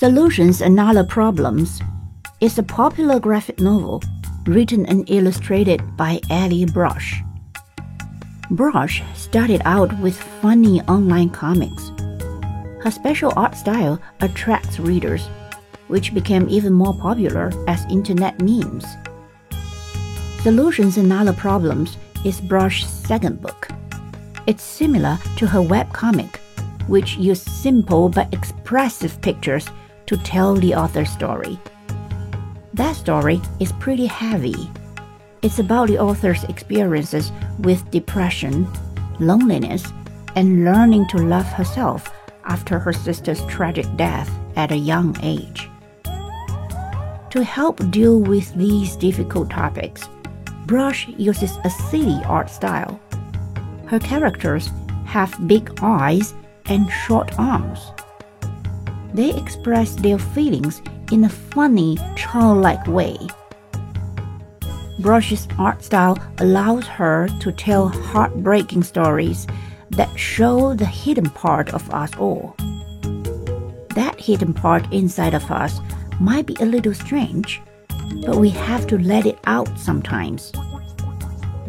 Solutions and Other Problems is a popular graphic novel written and illustrated by Allie Brosh. Brosh started out with funny online comics. Her special art style attracts readers, which became even more popular as internet memes. Solutions and Other Problems is Brosh's second book. It's similar to her webcomic, which used simple but expressive pictures to tell the author's story. That story is pretty heavy. It's about the author's experiences with depression, loneliness, and learning to love herself after her sister's tragic death at a young age. To help deal with these difficult topics, Brosh uses a silly art style. Her characters have big eyes and short arms they express their feelings in a funny, childlike way. Brosh's art style allows her to tell heartbreaking stories that show the hidden part of us all. That hidden part inside of us might be a little strange, but we have to let it out sometimes.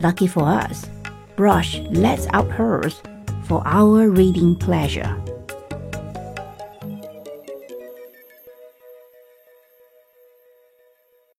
Lucky for us, Brosh lets out hers for our reading pleasure.